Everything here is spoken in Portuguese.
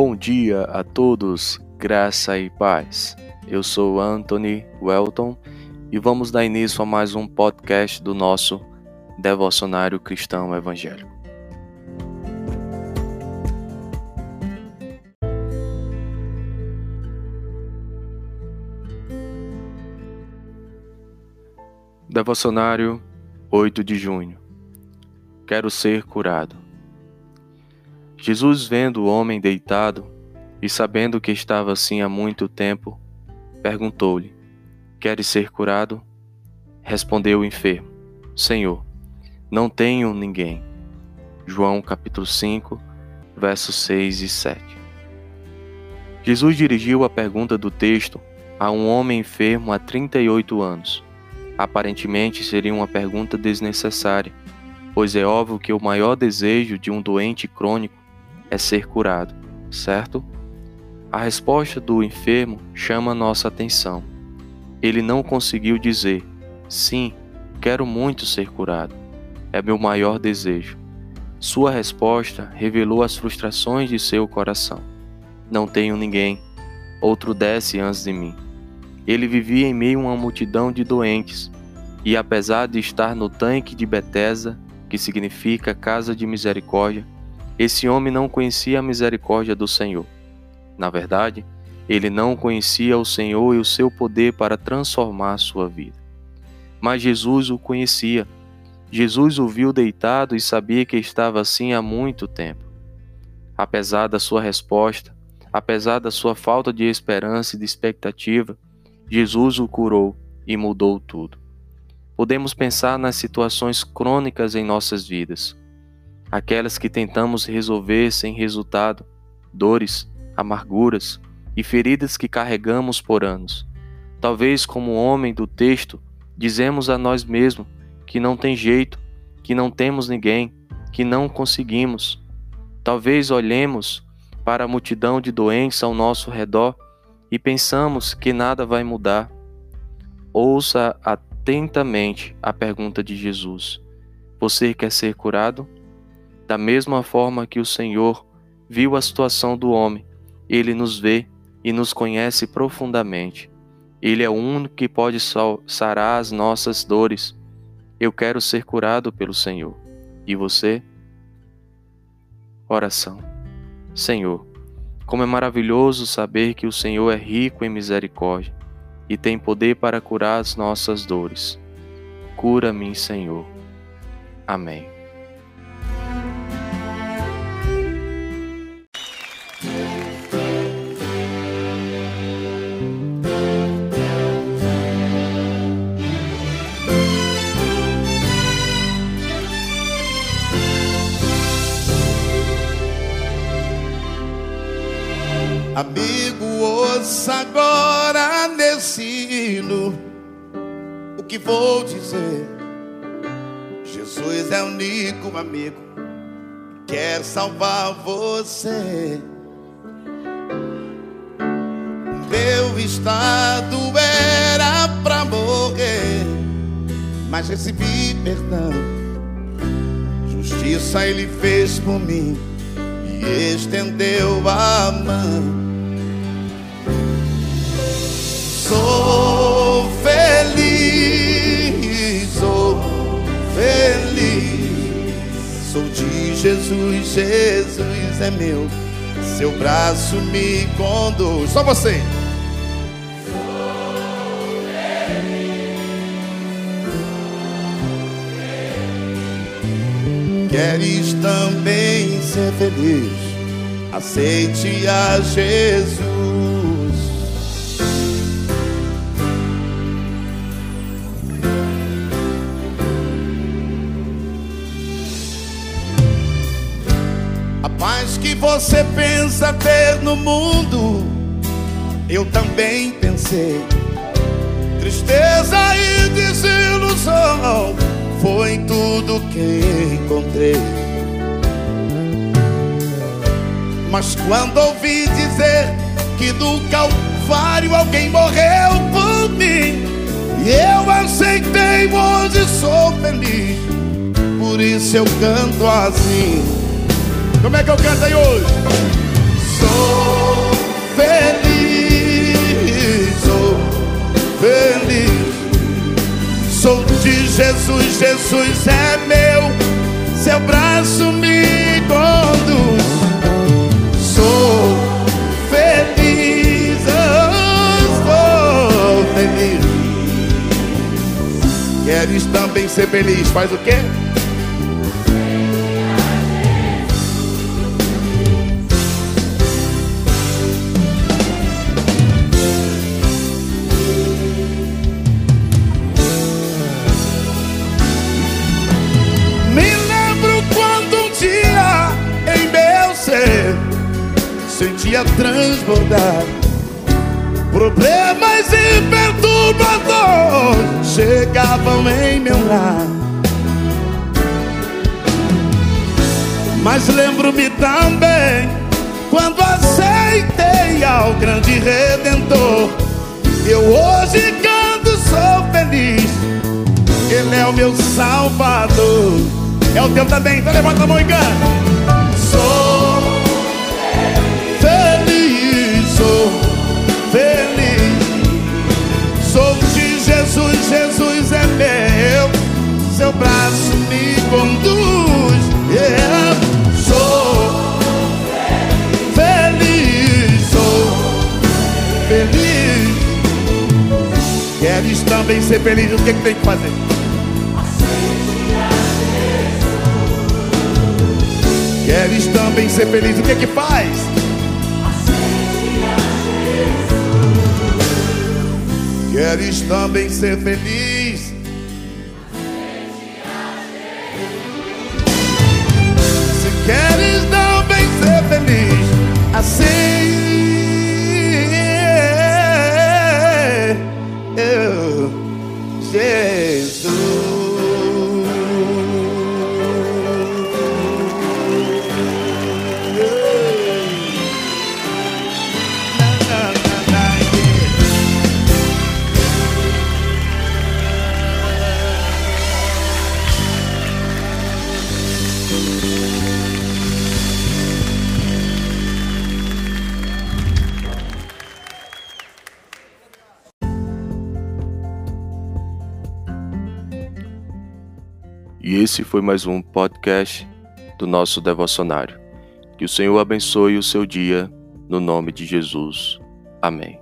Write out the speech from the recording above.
Bom dia a todos, graça e paz. Eu sou Anthony Welton e vamos dar início a mais um podcast do nosso Devocionário Cristão Evangélico. Devocionário 8 de junho. Quero ser curado. Jesus, vendo o homem deitado e sabendo que estava assim há muito tempo, perguntou-lhe: Queres ser curado? Respondeu o enfermo: Senhor, não tenho ninguém. João capítulo 5, versos 6 e 7. Jesus dirigiu a pergunta do texto a um homem enfermo há 38 anos. Aparentemente seria uma pergunta desnecessária, pois é óbvio que o maior desejo de um doente crônico é ser curado, certo? A resposta do enfermo chama nossa atenção. Ele não conseguiu dizer: Sim, quero muito ser curado. É meu maior desejo. Sua resposta revelou as frustrações de seu coração. Não tenho ninguém. Outro desce antes de mim. Ele vivia em meio a uma multidão de doentes, e apesar de estar no tanque de Betesda, que significa casa de misericórdia, esse homem não conhecia a misericórdia do Senhor. Na verdade, ele não conhecia o Senhor e o seu poder para transformar sua vida. Mas Jesus o conhecia. Jesus o viu deitado e sabia que estava assim há muito tempo. Apesar da sua resposta, apesar da sua falta de esperança e de expectativa, Jesus o curou e mudou tudo. Podemos pensar nas situações crônicas em nossas vidas aquelas que tentamos resolver sem resultado, dores, amarguras e feridas que carregamos por anos. Talvez, como homem do texto, dizemos a nós mesmos que não tem jeito, que não temos ninguém, que não conseguimos. Talvez olhemos para a multidão de doentes ao nosso redor e pensamos que nada vai mudar. Ouça atentamente a pergunta de Jesus: Você quer ser curado? Da mesma forma que o Senhor viu a situação do homem, ele nos vê e nos conhece profundamente. Ele é o único que pode sarar as nossas dores. Eu quero ser curado pelo Senhor. E você? Oração. Senhor, como é maravilhoso saber que o Senhor é rico em misericórdia e tem poder para curar as nossas dores. Cura-me, Senhor. Amém. Amigo, ouça agora nesse hino o que vou dizer. Jesus é o único amigo que quer salvar você. Meu estado era pra morrer, mas recebi perdão. Justiça ele fez por mim e estendeu a mão. Sou feliz, sou feliz. Sou de Jesus, Jesus é meu. Seu braço me conduz. Só você. Queres também ser feliz? Aceite a Jesus. Que você pensa ter no mundo, eu também pensei. Tristeza e desilusão foi tudo que encontrei. Mas quando ouvi dizer que no Calvário alguém morreu por mim, eu aceitei, hoje sou feliz. Por isso eu canto assim. Como é que eu canto aí hoje? Sou feliz, sou feliz. Sou de Jesus, Jesus é meu, seu braço me conduz. Sou feliz, eu sou feliz. Queres também ser feliz? Faz o quê? Sentia transbordar problemas e perturbadores chegavam em meu lar. Mas lembro-me também quando aceitei ao grande redentor. Eu hoje canto, sou feliz. Ele é o meu salvador. É o teu também, então levanta a mão e canta. Jesus, Jesus é meu. Seu braço me conduz. Eu sou feliz, sou feliz. Queres também ser feliz? O que, que tem que fazer? Queres também ser feliz? O que que faz? Queres também ser feliz? Se queres também ser feliz, assim eu, Jesus. E esse foi mais um podcast do nosso devocionário. Que o Senhor abençoe o seu dia, no nome de Jesus. Amém.